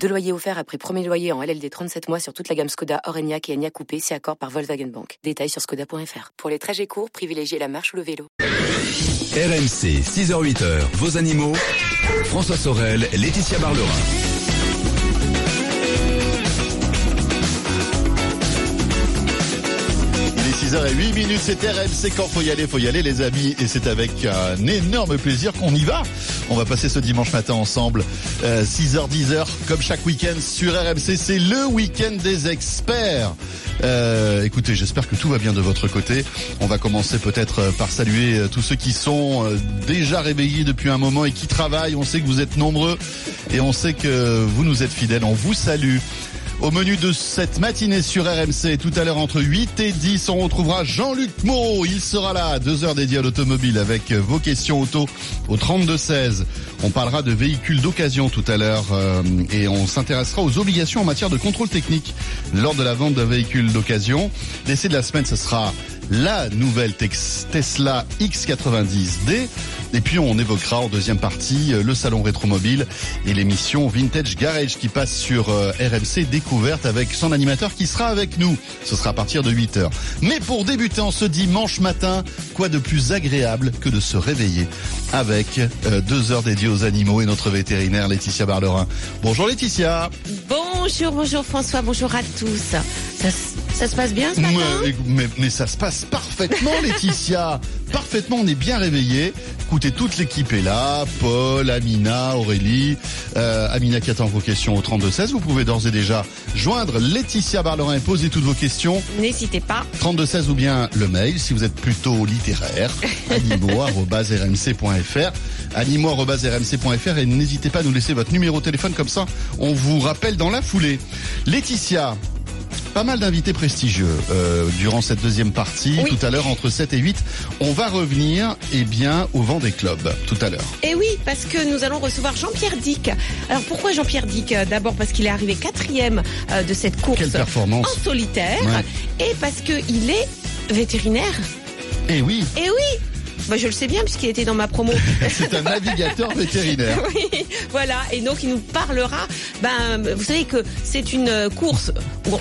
Deux loyers offerts après premier loyer en LLD 37 mois sur toute la gamme Skoda, Orenia et Enya Coupé, si accord par Volkswagen Bank. Détails sur skoda.fr. Pour les trajets courts, privilégiez la marche ou le vélo. RMC, 6h-8h, vos animaux. François Sorel, Laetitia Barlerin. 6h08 minutes, c'est RMC quand faut y aller, faut y aller les amis et c'est avec un énorme plaisir qu'on y va. On va passer ce dimanche matin ensemble, 6h 10h comme chaque week-end sur RMC, c'est le week-end des experts. Euh, écoutez, j'espère que tout va bien de votre côté. On va commencer peut-être par saluer tous ceux qui sont euh, déjà réveillés depuis un moment et qui travaillent. On sait que vous êtes nombreux et on sait que vous nous êtes fidèles. On vous salue. Au menu de cette matinée sur RMC, tout à l'heure entre 8 et 10, on retrouvera Jean-Luc Moreau. Il sera là, deux heures dédiées à l'automobile avec vos questions auto au 32-16. On parlera de véhicules d'occasion tout à l'heure euh, et on s'intéressera aux obligations en matière de contrôle technique lors de la vente d'un véhicule d'occasion. L'essai de la semaine, ce sera la nouvelle Tesla X90D. Et puis on évoquera en deuxième partie le salon rétromobile et l'émission Vintage Garage qui passe sur euh, RMC Découverte avec son animateur qui sera avec nous. Ce sera à partir de 8 heures. Mais pour débuter en ce dimanche matin, quoi de plus agréable que de se réveiller avec euh, deux heures dédiées aux animaux et notre vétérinaire Laetitia Barlerin. Bonjour Laetitia. Bonjour, bonjour François, bonjour à tous. Ça se passe bien ce matin? mais, mais, mais ça se passe parfaitement Laetitia. Parfaitement, on est bien réveillés. Écoutez, toute l'équipe est là. Paul, Amina, Aurélie. Euh, Amina qui attend vos questions au 32-16. Vous pouvez d'ores et déjà joindre Laetitia Barlerin et poser toutes vos questions. N'hésitez pas. 32-16 ou bien le mail si vous êtes plutôt littéraire. animaux.rmc.fr animaux.rmc.fr et n'hésitez pas à nous laisser votre numéro de téléphone comme ça on vous rappelle dans la foulée. Laetitia, pas mal d'invités prestigieux euh, durant cette deuxième partie, Oui. tout à l'heure entre 7 et 8. On va revenir eh bien, au vent des clubs tout à l'heure. Et oui, parce que nous allons recevoir Jean-Pierre Dick. Alors pourquoi Jean-Pierre Dick Euh, D'abord parce qu'il est arrivé quatrième euh, de cette course Quelle performance en solitaire Ouais. et parce qu'il est vétérinaire. Eh oui, Et oui bah, je le sais bien puisqu'il était dans ma promo. c'est un navigateur vétérinaire. oui, voilà. Et donc il nous parlera. Ben, vous savez que c'est une euh, course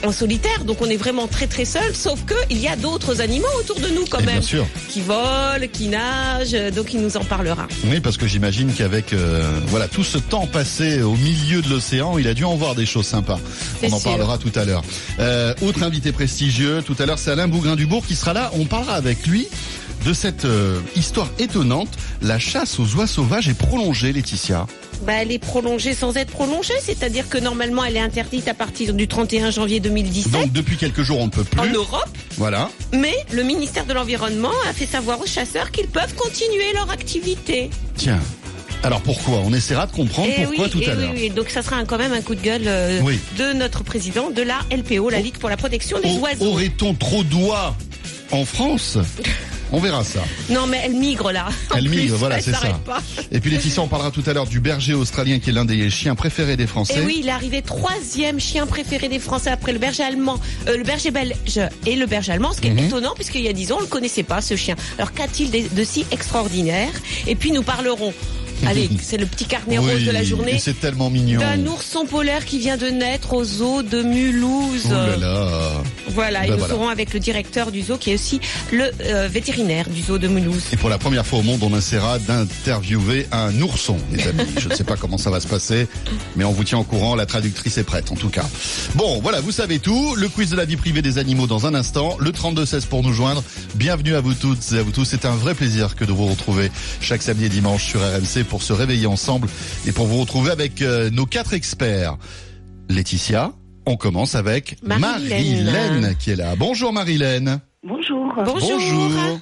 en solitaire, donc on est vraiment très très seul. Sauf que il y a d'autres animaux autour de nous quand Et même, bien sûr. qui volent, qui nagent. euh, Donc il nous en parlera. Oui, parce que j'imagine qu'avec euh, voilà tout ce temps passé au milieu de l'océan, il a dû en voir des choses sympas. On en sûr. parlera tout à l'heure. Euh, autre invité prestigieux, tout à l'heure, c'est Alain Bougrain-Dubourg qui sera là. On parlera avec lui de cette euh, histoire étonnante. La chasse aux oies sauvages est prolongée, Laetitia. Bah, elle est prolongée sans être prolongée, c'est-à-dire que normalement elle est interdite à partir du 31 janvier 2017 Donc depuis quelques jours, on ne peut en plus. Europe, Voilà. mais le ministère de l'Environnement a fait savoir aux chasseurs qu'ils peuvent continuer leur activité. Tiens. Alors pourquoi? On essaiera de comprendre Eh pourquoi oui, tout eh à oui, l'heure. oui. Donc ça sera quand même un coup de gueule euh, Oui. de notre président de la LPO, la Ligue pour la protection des Au- oiseaux. Aurait-on trop d'oies en France? On verra ça. Non mais elle migre là. En Elle plus, migre, voilà, c'est ça. pas. Et puis Laetitia, on parlera tout à l'heure du berger australien qui est l'un des chiens préférés des Français. Et Eh oui, il est arrivé troisième chien préféré des Français après le berger allemand, euh, le berger belge et le berger allemand, ce qui est Mhm. étonnant puisqu'il y a dix ans on le connaissait pas ce chien. Alors qu'a-t-il de, de si extraordinaire? Et puis nous parlerons. Allez, c'est le petit carnet Oui, rose de la et journée. C'est tellement mignon. D'un ourson polaire qui vient de naître au zoo de Mulhouse. Oh là là. Voilà, et Ben nous voilà. serons avec le directeur du zoo qui est aussi le euh, vétérinaire du zoo de Mulhouse. Et pour la première fois au monde, on essaiera d'interviewer un ourson, les amis. Je ne sais pas comment ça va se passer, mais on vous tient au courant. La traductrice est prête, en tout cas. Bon, voilà, vous savez tout. Le quiz de la vie privée des animaux dans un instant. Le 32-16 pour nous joindre. Bienvenue à vous toutes et à vous tous. C'est un vrai plaisir que de vous retrouver chaque samedi et dimanche sur RMC pour se réveiller ensemble et pour vous retrouver avec euh, nos quatre experts. Laetitia, on commence avec Marilène. Marilène qui est là. Bonjour Marilène. Bonjour. Bonjour.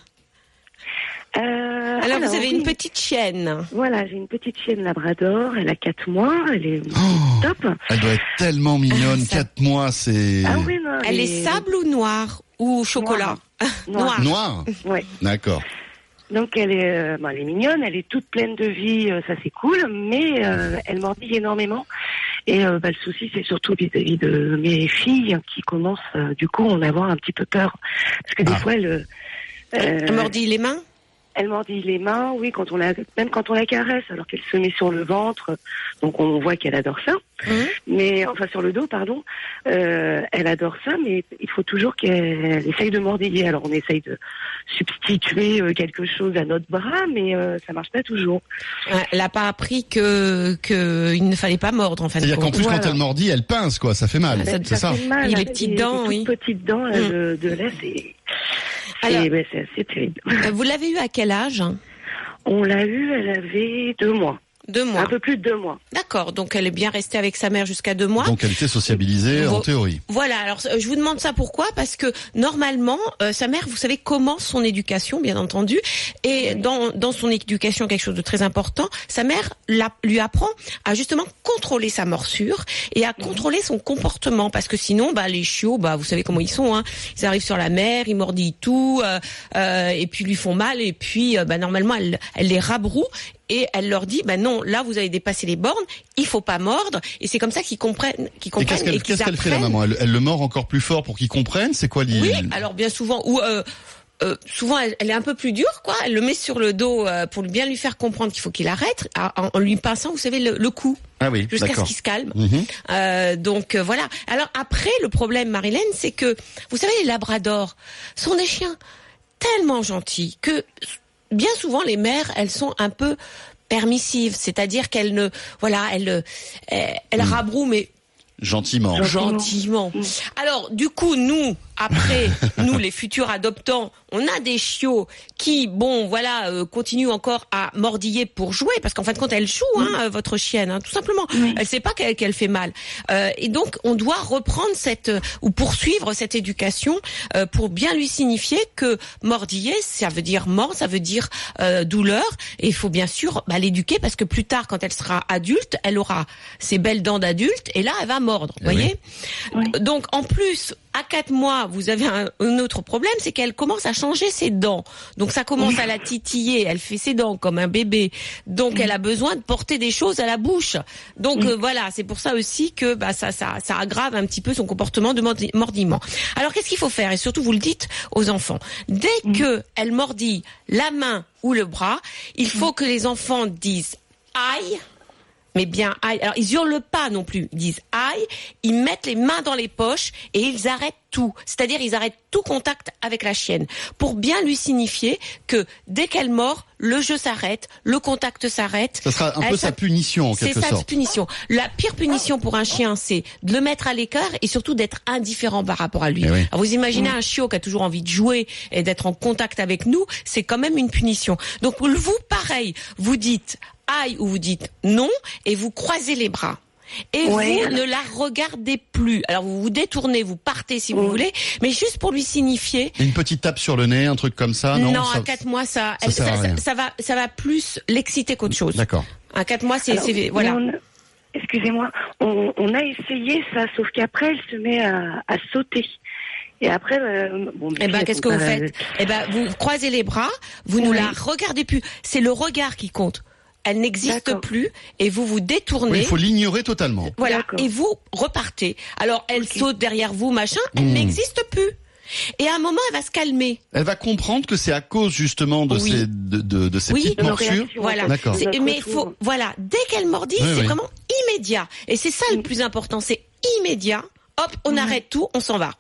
Euh, Alors, vous avez oui, une petite chienne. Voilà, j'ai une petite chienne labrador, elle a 4 mois, elle est Oh. top. Elle doit être tellement mignonne. Ça- Quatre mois, c'est Ah oui, non, Elle est sable ou noire ou chocolat? Noire. Noire. noir. Ouais. D'accord. Donc elle est, euh, bon, elle est mignonne, elle est toute pleine de vie, euh, ça c'est cool, mais euh, elle mordille énormément. Et euh, bah, le souci c'est surtout vis-à-vis de mes filles qui commencent euh, du coup à en avoir un petit peu peur. Parce que des Ah. fois elle, euh, Elle mordit les mains? elle mordille les mains, oui, quand on la, même quand on la caresse, alors qu'elle se met sur le ventre, donc on voit qu'elle adore ça. Mhm. Mais enfin sur le dos, pardon, euh, elle adore ça, mais il faut toujours qu'elle essaye de mordiller. Alors on essaye de substituer euh, quelque chose à notre bras, mais euh, ça marche pas toujours. Elle n'a pas appris que que il ne fallait pas mordre en de C'est-à-dire qu'en plus, Voilà. quand elle mordit, elle pince, quoi. Ça fait mal. Ça- C'est ça. fait mal. A les petites dents, des oui. petites dents là, Mm. de, de là, c'est ben, c'est assez terrible. Vous l'avez eu à quel âge? On l'a eu, elle avait deux mois, Deux mois. un peu plus de deux mois. D'accord, donc elle est bien restée avec sa mère jusqu'à deux mois. Donc elle était sociabilisée en théorie. Voilà, alors euh, je vous demande ça pourquoi? Parce que normalement, euh, sa mère, vous savez, commence son éducation, bien entendu, et dans, dans son éducation, quelque chose de très important, sa mère la, lui apprend à justement contrôler sa morsure et à contrôler son comportement, parce que sinon, bah, les chiots, bah, vous savez comment ils sont, hein, ils arrivent sur la mère, ils mordillent tout, euh, euh, et puis lui font mal, et puis euh, bah, normalement, elle, elle les rabroue, et elle leur dit, bah non, là vous avez dépassé les bornes, il faut pas mordre, et c'est comme ça qu'ils comprennent, qu'ils Et comprennent qu'est-ce qu'elle qu'ils fait la maman elle, elle le mord encore plus fort pour qu'il comprenne C'est quoi l'idée Oui, alors bien souvent, ou euh, euh, souvent elle, elle est un peu plus dure, quoi. Elle le met sur le dos euh, pour bien lui faire comprendre qu'il faut qu'il arrête, en, en lui pinçant, vous savez, le, le cou, Ah oui, jusqu'à ce qu'il se calme. Mhm. Euh, donc voilà. Alors après, le problème, Marilyn, c'est que vous savez, les labradors sont des chiens tellement gentils que bien souvent les mères, elles sont un peu permissives, c'est-à-dire qu'elles ne, voilà, elles, euh, elles Hmm. rabrouent, mais Gentiment. gentiment. Alors, du coup, nous, après, nous, les futurs adoptants, on a des chiots qui, bon, voilà, euh, continuent encore à mordiller pour jouer, parce qu'en fin de compte, elle joue, hein, votre chienne, hein, tout simplement. Elle sait pas qu'elle fait mal. Euh, et donc, on doit reprendre cette euh, ou poursuivre cette éducation euh, pour bien lui signifier que mordiller, ça veut dire mort, ça veut dire douleur, et il faut bien sûr bah, l'éduquer parce que plus tard, quand elle sera adulte, elle aura ses belles dents d'adulte, et là, elle va mordre. Eh voyez. Oui. Donc en plus, à quatre mois, vous avez un, un autre problème, c'est qu'elle commence à changer ses dents. Donc ça commence à la titiller, elle fait ses dents comme un bébé. Donc elle a besoin de porter des choses à la bouche. Donc euh, voilà, c'est pour ça aussi que bah, ça, ça, ça aggrave un petit peu son comportement de mordi- mordillement. Alors qu'est-ce qu'il faut faire? Et surtout, vous le dites aux enfants. Dès que elle mordit la main ou le bras, il faut que les enfants disent aïe mais bien aïe. Alors ils hurlent pas non plus, ils disent aïe, ils mettent les mains dans les poches et ils arrêtent tout. C'est-à-dire ils arrêtent tout contact avec la chienne pour bien lui signifier que dès qu'elle mord, le jeu s'arrête, le contact s'arrête. Ça sera un Elle peu sa punition en c'est quelque sa sorte. punition. La pire punition pour un chien, c'est de le mettre à l'écart et surtout d'être indifférent par rapport à lui. Eh oui. Alors, vous imaginez un chiot qui a toujours envie de jouer et d'être en contact avec nous, c'est quand même une punition. Donc vous, pareil, vous dites aïe ou vous dites non et vous croisez les bras. Et Ouais. vous ne la regardez plus. Alors vous vous détournez, vous partez si vous voulez, mais juste pour lui signifier Une petite tape sur le nez, un truc comme ça, non, non, ça- à quatre mois, ça, ça elle- va, ça va plus l'exciter qu'autre chose. D'accord. À quatre mois, c'est, voilà. on Excusez-moi, on, on a essayé ça, sauf qu'après elle se met à, à sauter. Et après, euh, bon, Eh ben, qu'est-ce que vous faites Eh ben, vous croisez les bras, vous ne la regardez plus. C'est le regard qui compte. Elle n'existe plus et vous vous détournez. Oui, il faut l'ignorer totalement. Voilà. Et vous repartez. Alors, elle saute derrière vous, machin. Elle Hmm. n'existe plus. Et à un moment, elle va se calmer. Elle va comprendre que c'est à cause justement de Oui. ces, de, de, de ces Oui. petites morsures. Voilà. mais faut, voilà, dès qu'elle mordit, Oui, c'est oui. vraiment immédiat. Et c'est ça le plus important, c'est immédiat. Hop, on arrête tout, on s'en va.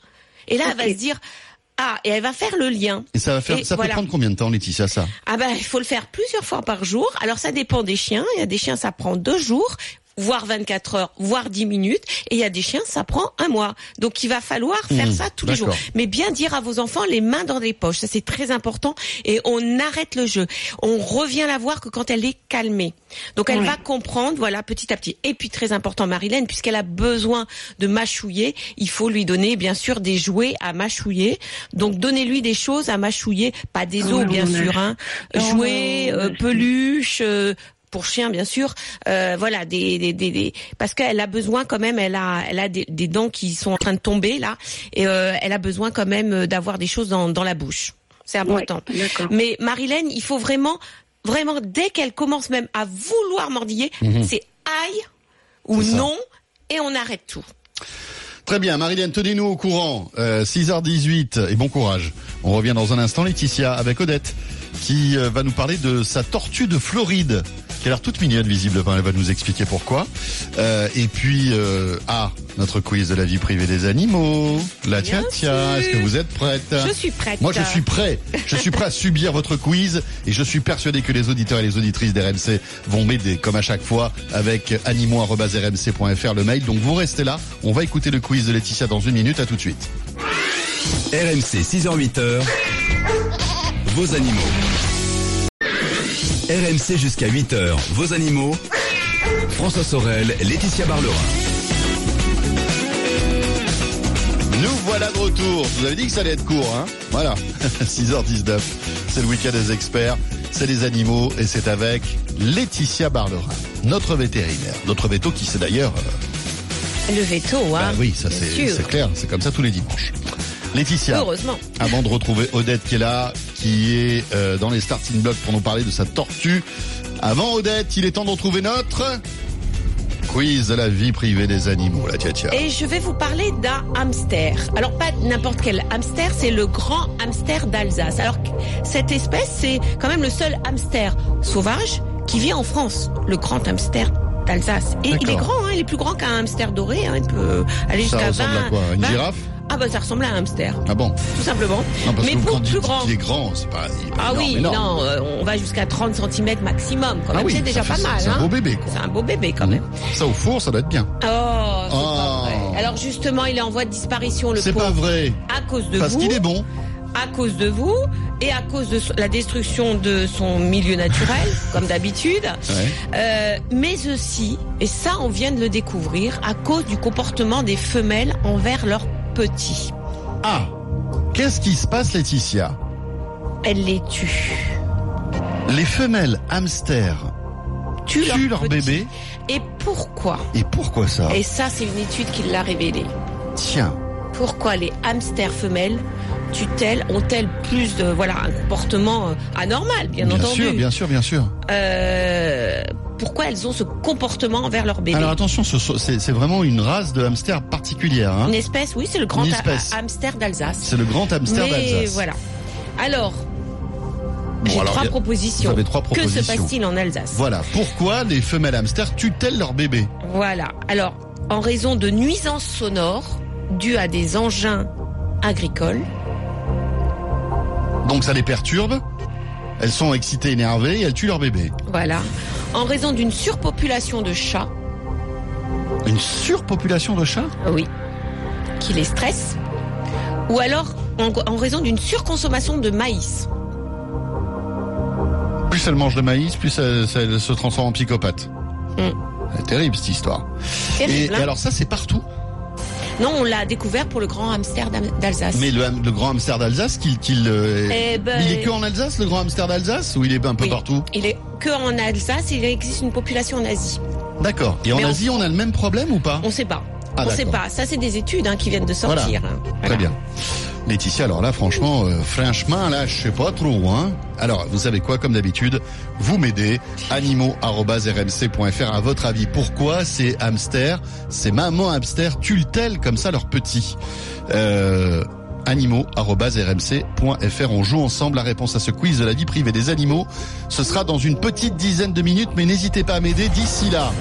Et là, elle va se dire, ah, et elle va faire le lien. Et ça va faire, Et ça voilà. peut prendre combien de temps, Laetitia, ça? Ah ben, il faut le faire plusieurs fois par jour. Alors ça dépend des chiens. Il y a des chiens, ça prend deux jours voire 24 heures, voire 10 minutes, et il y a des chiens, ça prend un mois. Donc il va falloir faire Mmh, ça tous les jours. Mais bien dire à vos enfants les mains dans les poches, ça c'est très important, et on arrête le jeu. On revient la voir que quand elle est calmée. Donc elle Ouais. va comprendre, voilà, petit à petit. Et puis très important, Marilène, puisqu'elle a besoin de mâchouiller, il faut lui donner bien sûr des jouets à mâchouiller. Donc donnez-lui des choses à mâchouiller, pas des os Ouais, bien sûr, hein. Jouets, a- euh, peluches. euh, pour chien bien sûr euh, voilà des, des, des, des- parce qu'elle a besoin quand même elle a elle a des, des dents qui sont en train de tomber là et euh, elle a besoin quand même euh, d'avoir des choses dans, dans la bouche C'est important. Ouais. Mais Marilène, il faut vraiment, vraiment, dès qu'elle commence même à vouloir mordiller, c'est aïe ou Mhm. Non, et on arrête tout. Très bien, Marilène, tenez-nous au courant. Euh, 6h18 et bon courage. On revient dans un instant, Laetitia, avec Odette, qui euh, va nous parler de sa tortue de Floride, qui a l'air toute mignonne visiblement. Elle va nous expliquer pourquoi. Euh, et puis, euh, ah, notre quiz de la vie privée des animaux. La tia tia, est-ce que vous êtes prête? Je suis prête. Moi, je suis prêt. Je suis prêt à subir votre quiz et je suis persuadé que les auditeurs et les auditrices d'RMC vont m'aider, comme à chaque fois, avec animaux.rmc.fr le mail. Donc, vous restez là. On va écouter le quiz de Laetitia dans une minute. À tout de suite. RMC 6h-8h, vos animaux. RMC jusqu'à 8h, vos animaux. François Sorel, Laetitia Barlerin. Nous voilà de retour. Je vous avais dit que ça allait être court, hein Voilà. 6h19. C'est le week-end des experts. C'est les animaux et c'est avec Laetitia Barlerin, notre vétérinaire. Notre veto qui c'est d'ailleurs... euh, Le veto, hein. bah oui, ça c'est clair. C'est comme ça tous les dimanches. Laetitia. Heureusement. Avant de retrouver Odette qui est là, qui est euh, dans les starting blocks pour nous parler de sa tortue. Avant Odette, il est temps de retrouver notre quiz de la vie privée des animaux, la tia. Et je vais vous parler d'un hamster. Alors pas n'importe quel hamster, c'est le grand hamster d'Alsace. Alors cette espèce, c'est quand même le seul hamster sauvage qui vit en France, le grand hamster d'Alsace. Et il est grand, hein, il est plus grand qu'un hamster doré, hein, il peut aller jusqu'à 20. ressemble à quoi Une 20. girafe Ah bah ça ressemble à un hamster, Ah bon tout simplement. Non, parce Mais que pour quand plus grand. qu'il est grand, c'est pas. il Ah énorme, oui, énorme. non, euh, on va jusqu'à 30 cm maximum. Quand Ah même, oui, c'est déjà pas mal. C'est un hein. beau bébé, quoi. C'est un beau bébé quand même. Ça au four, ça doit être bien. Oh, pas Oh. vrai. Alors justement, il est en voie de disparition, le C'est pas vrai. À cause de Parce vous. qu'il est bon. À cause de vous et à cause de la destruction de son milieu naturel, comme d'habitude, Ouais. euh, mais aussi, et ça on vient de le découvrir, à cause du comportement des femelles envers leurs petits. Ah Qu'est-ce qui se passe, Laetitia? Elles les tuent. Les femelles hamsters Tuent, tuent leurs leur bébé. Et pourquoi? Et pourquoi ça? Et ça c'est une étude qui l'a révélé. Tiens. Pourquoi les hamsters femelles tuent-elles, ont-elles plus de, voilà, un comportement euh, anormal, bien, Bien entendu. sûr, bien sûr, bien sûr. Euh, pourquoi elles ont ce comportement envers leur bébé? Alors attention, c'est vraiment une race de hamster particulière. Hein Une espèce, oui, c'est le grand ha- hamster d'Alsace. c'est le grand hamster d'Alsace. voilà. Alors, Bon, j'ai trois propositions. trois Que se propositions. passe-t-il en Alsace? Voilà. Pourquoi les femelles hamsters tuent-elles leur bébé? Voilà. Alors, en raison de nuisances sonores dues à des engins agricoles, Donc ça les perturbe. Elles sont excitées, énervées, et elles tuent leur bébé. voilà. En raison d'une surpopulation de chats, Une surpopulation de chats? Oui, qui les stresse, ou alors en, en raison d'une surconsommation de maïs. Plus elles mangent de maïs, plus elles, elles se transforment en psychopathes. Mm. C'est terrible cette histoire. Et, Terrible. et hein alors ça c'est partout. Non, on l'a découvert pour le grand hamster d'Alsace. Mais le, grand hamster d'Alsace, qu'il, qu'il, euh, Eh ben, il est que en Alsace, le grand hamster d'Alsace, ou il est un peu Oui. partout? Il est que en Alsace, il existe une population en Asie. D'accord. Et en Mais Asie, on a le même problème ou pas? On sait pas. Ah, on sait d'accord. pas. Ça, c'est des études hein, qui viennent de sortir. Très bien. Laetitia, alors là, franchement, euh, franchement, là, je sais pas trop, hein. Alors, vous savez quoi, comme d'habitude, vous m'aidez, animaux.rmc.fr, à votre avis, pourquoi ces hamsters, ces mamans hamsters tuent-elles comme ça leurs petits euh, animaux.rmc.fr. On joue ensemble la réponse à ce quiz de la vie privée des animaux. Ce sera dans une petite dizaine de minutes, mais n'hésitez pas à m'aider d'ici là.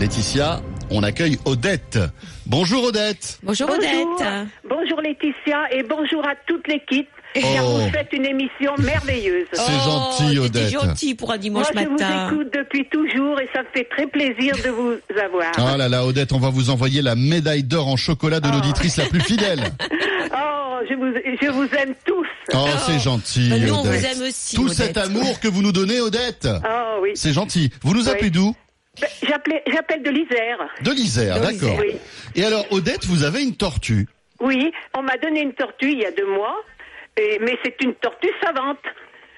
Laetitia, on accueille Odette. Bonjour Odette. Bonjour, Bonjour. Odette. Bonjour Laetitia et bonjour à toute l'équipe. Oh. Car vous faites une émission merveilleuse. C'est Oh, gentil, Odette. gentil pour un dimanche Moi, je matin. vous écoute depuis toujours et ça me fait très plaisir de vous avoir. Oh là là, Odette, on va vous envoyer la médaille d'or en chocolat de Oh. l'auditrice la plus fidèle. Oh, je vous, je vous aime tous. Oh, c'est gentil, Bah, nous, on vous aime aussi, Tout Odette. cet amour que vous nous donnez, Odette. Oh oui. C'est gentil. Vous nous Oui. appelez d'où? J'appelle de l'Isère. De l'Isère, d'accord. Oui. Et alors, Odette, vous avez une tortue. Oui, on m'a donné une tortue il y a deux mois, et, mais c'est une tortue savante.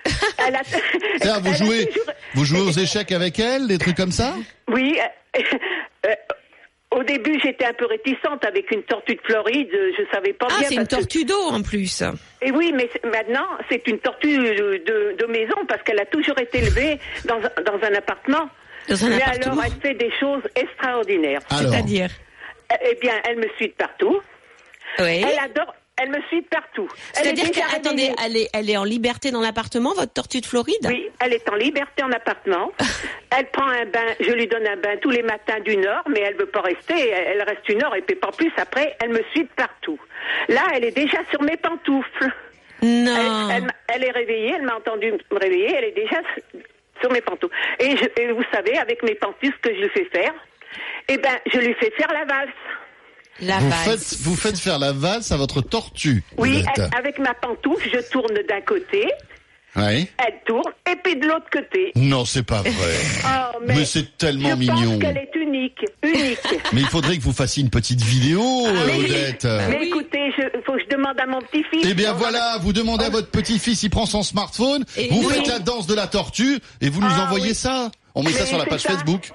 Elle a, C'est-à-dire, vous elle a jouez, toujours- vous jouez aux échecs avec elle, des trucs comme ça? Oui. euh, euh, au début, j'étais un peu réticente avec une tortue de Floride. euh, Je savais pas Ah, bien. c'est une que- tortue d'eau en plus. Et oui, mais maintenant, c'est une tortue de, de- maison parce qu'elle a toujours été élevée dans, dans un appartement. Dans un mais alors, elle fait des choses extraordinaires. C'est-à-dire Eh bien, elle me suit de partout. Oui. Elle adore. Elle me suit de partout. C'est-à-dire déjà que, attendez, réveillée. elle est, elle est en liberté dans l'appartement, votre tortue de Floride? Oui, elle est en liberté en appartement. elle prend un bain, je lui donne un bain tous les matins d'une heure, mais elle veut pas rester. Elle reste une heure et puis pas plus. Après, elle me suit de partout. Là, elle est déjà sur mes pantoufles. Non. Elle, elle est réveillée, elle m'a entendu me réveiller, elle est déjà sur mes pantoufles. Et, je- et vous savez, avec mes pantoufles, ce que je lui fais faire, eh ben, je lui fais faire la valse. La vous valse. faites, vous faites faire la valse à votre tortue. Oui, elle- avec ma pantoufle, je tourne d'un côté, Ouais. elle tourne, et puis de l'autre côté. Non, c'est pas vrai. Oh, Mais c'est tellement je mignon. pense qu'elle est unique, unique. Mais il faudrait que vous fassiez une petite vidéo, euh, Ah, mais oui. Odette. Mais oui. écoutez, il faut que je demande à mon petit-fils. Eh bien voilà, vous demandez à votre petit-fils, il prend son smartphone, Et vous oui. faites la danse de la tortue et vous nous Ah, envoyez ça. On met ça Mais sur la page ça. Facebook.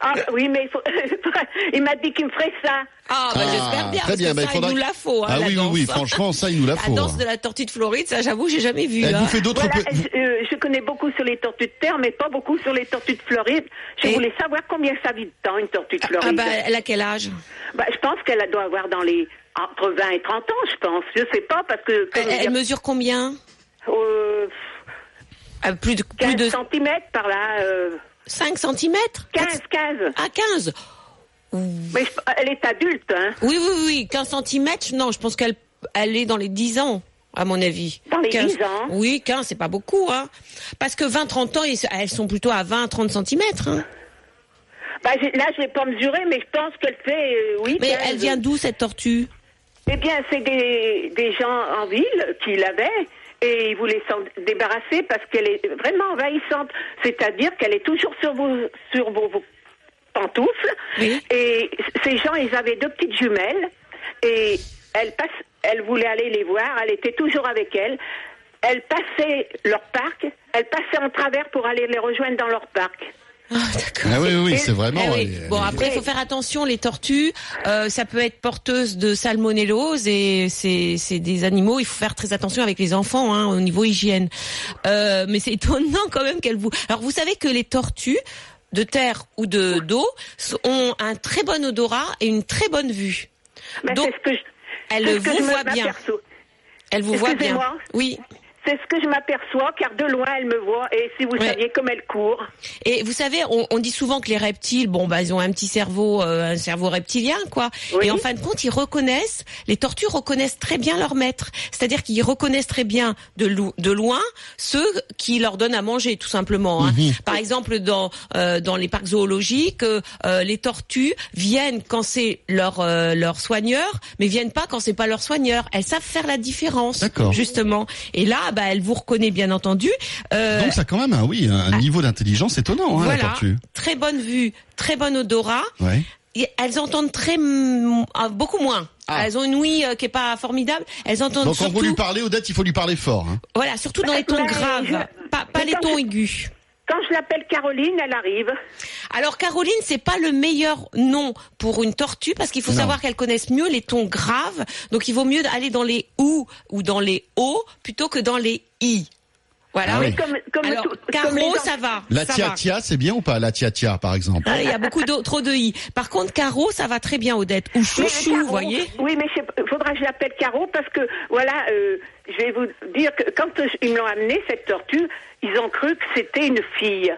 Ah oui, mais il, faut... il m'a dit qu'il me ferait ça. Ah, bah, Ah, j'espère bien. très parce bien, que bah, ça, il faudra il nous la faut, hein, ah la oui, oui, danse. oui, franchement, ça, il nous la La faut. danse hein. de la tortue de Floride, ça, j'avoue, j'ai jamais vu. Elle hein. vous fait d'autres... Voilà, pe- je, euh, je connais beaucoup sur les tortues de terre, mais pas beaucoup sur les tortues de Floride. Je Et- voulais savoir combien ça vit de temps, une tortue de Ah Floride. bah, elle a quel âge? Bah, je pense qu'elle doit avoir dans les entre 20 et 30 ans, je pense. Je sais pas, parce que... elle, elle mesure combien? Euh, Ah, Plus de, plus 15 de cm par là. Euh, 5 cm 15, 15. Ah, 15 Mais je- elle est adulte, hein. Oui, oui, oui, 15 cm, non, je pense qu'elle elle est dans les 10 ans, à mon avis. Dans les 15. 10 ans Oui, 15, c'est pas beaucoup, hein. Parce que 20, 30 ans, elles sont plutôt à 20, 30 cm, hein. Bah, là, je l'ai pas mesuré, mais je pense qu'elle fait, euh, oui. Mais 15. elle vient d'où, cette tortue? Eh bien, c'est des, des gens en ville qui l'avaient et ils voulaient s'en débarrasser parce qu'elle est vraiment envahissante. C'est-à-dire qu'elle est toujours sur vos, sur vos, vos pantoufles. Oui. Et ces gens, ils avaient deux petites jumelles et elle passe, elle voulait aller les voir. Elle était toujours avec elles. Elle passait leur parc. Elle passait en travers pour aller les rejoindre dans leur parc. Ah, d'accord. Ah oui, oui, Et- c'est vraiment... Eh oui. elle est- Bon, après, il faut faire attention, les tortues, euh, ça peut être porteuse de salmonellose et c'est c'est des animaux, il faut faire très attention avec les enfants hein, au niveau hygiène. Euh, mais c'est étonnant quand même qu'elle vous... Alors, vous savez que les tortues de terre ou de d'eau ont un très bon odorat et une très bonne vue. Mais Donc, c'est ce que je, elle c'est ce que vous voit bien. m'aperçois. Elle vous voit bien. Oui. C'est ce que je m'aperçois, car de loin, elle me voit, et si vous Ouais. saviez comme elle court. Et vous savez, on, on dit souvent que les reptiles, bon, bah, ils ont un petit cerveau, euh, un cerveau reptilien, quoi. Oui. Et en fin de compte, ils reconnaissent, les tortues reconnaissent très bien leur maître. C'est-à-dire qu'ils reconnaissent très bien de, loin ceux qui leur donnent à manger, tout simplement. hein. Par exemple, dans euh, dans les parcs zoologiques, euh, les tortues viennent quand c'est leur euh, leur soigneur, mais viennent pas quand c'est pas leur soigneur. Elles savent faire la différence, justement. Et là, bah, elle vous reconnaît bien entendu. Euh, Donc ça a quand même un, oui, un niveau d'intelligence étonnant, hein, la voilà, tortue. très bonne vue, très bon odorat. Ouais. Et elles entendent très ah, beaucoup moins. Ah. Elles ont une ouïe euh, qui est pas formidable. Elles entendent Donc quand surtout, vous lui parlez, Odette, il faut lui parler fort. hein. voilà, surtout dans les tons Mais graves, pas, pas les tons aigus. Quand je l'appelle Caroline, elle arrive. Alors Caroline, c'est pas le meilleur nom pour une tortue parce qu'il faut Non. savoir qu'elles connaissent mieux les tons graves. Donc il vaut mieux aller dans les ou ou dans les o plutôt que dans les i. Voilà. Ah oui. Comme, comme Alors tout- comme Caro, les ça va. La ça tia tia, c'est bien ou pas La tia tia, par exemple? Ah, Il y a beaucoup de, trop de i. Par contre, Caro, ça va très bien, Odette. Ou chouchou, vous voyez? Oui, mais il faudra que je l'appelle Caro parce que, voilà, euh, je vais vous dire que quand ils me l'ont amené, cette tortue, ils ont cru que c'était une fille.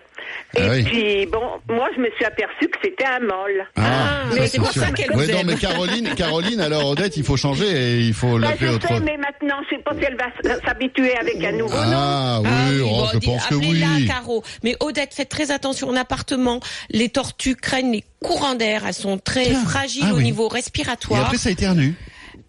Et Ah oui. puis, bon, moi, je me suis aperçue que c'était un mâle. Ah, mais c'est pour ça qu'elle Ouais, non, mais Caroline, Caroline, alors Odette, il faut changer et il faut Bah, l'appeler je autre. sais, mais maintenant, je sais pas si elle va s- s'habituer avec un nouveau nom. Ah oui, Ah oui, oh, bon, je pense que appelez-la oui. Caro. Mais Odette, faites très attention en appartement. Les tortues craignent les courants d'air. Elles sont très fragiles Ah au niveau Et respiratoire. après, ça éternue.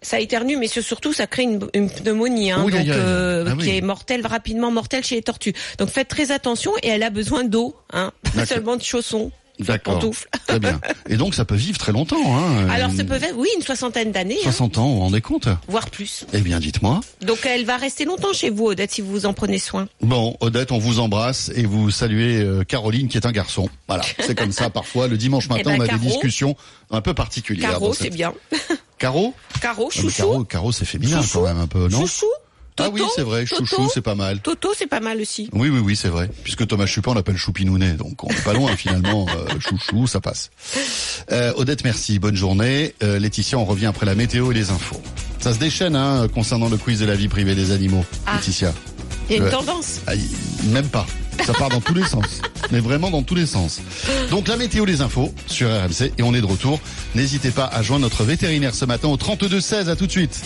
Ça éternue, mais surtout, ça crée une, une pneumonie, hein, Oui, donc euh, Ah oui. qui est mortelle, rapidement mortelle chez les tortues. Donc faites très attention et elle a besoin d'eau, hein, pas seulement de chaussons. D'accord. pantoufles. Très bien. Et donc ça peut vivre très longtemps. Hein. Alors Une- ça peut être, oui, une soixantaine d'années, hein, 60 ans, vous vous rendez compte? Voire plus. Eh bien, dites-moi. Donc elle va rester longtemps chez vous, Odette, si vous en prenez soin. Bon, Odette, on vous embrasse et vous saluez euh, Caroline qui est un garçon. Voilà, c'est comme ça parfois. Le dimanche matin, Eh ben, on a Caro. des discussions un peu particulières. Caro, c'est cette- bien. Caro Caro, Ah, chouchou. Caro, Caro, c'est féminin Chouchou. quand même un peu, non Chouchou. Ah Toto, oui, c'est vrai. Toto. Chouchou, c'est pas mal. Toto, c'est pas mal aussi. Oui, oui, oui, c'est vrai. Puisque Thomas Chupin, l'appelle Choupinounet, donc on n'est pas loin finalement. euh, chouchou, ça passe. Euh, Odette, merci. Bonne journée. Euh, Laetitia, on revient après la météo et les infos. Ça se déchaîne hein, concernant le quiz de la vie privée des animaux. Ah. Laetitia. Il y a une tendance. Ah, même pas. Ça part dans tous les sens. Mais vraiment dans tous les sens. Donc la météo, les infos sur RMC et on est de retour. N'hésitez pas à joindre notre vétérinaire ce matin au 32 16. À tout de suite.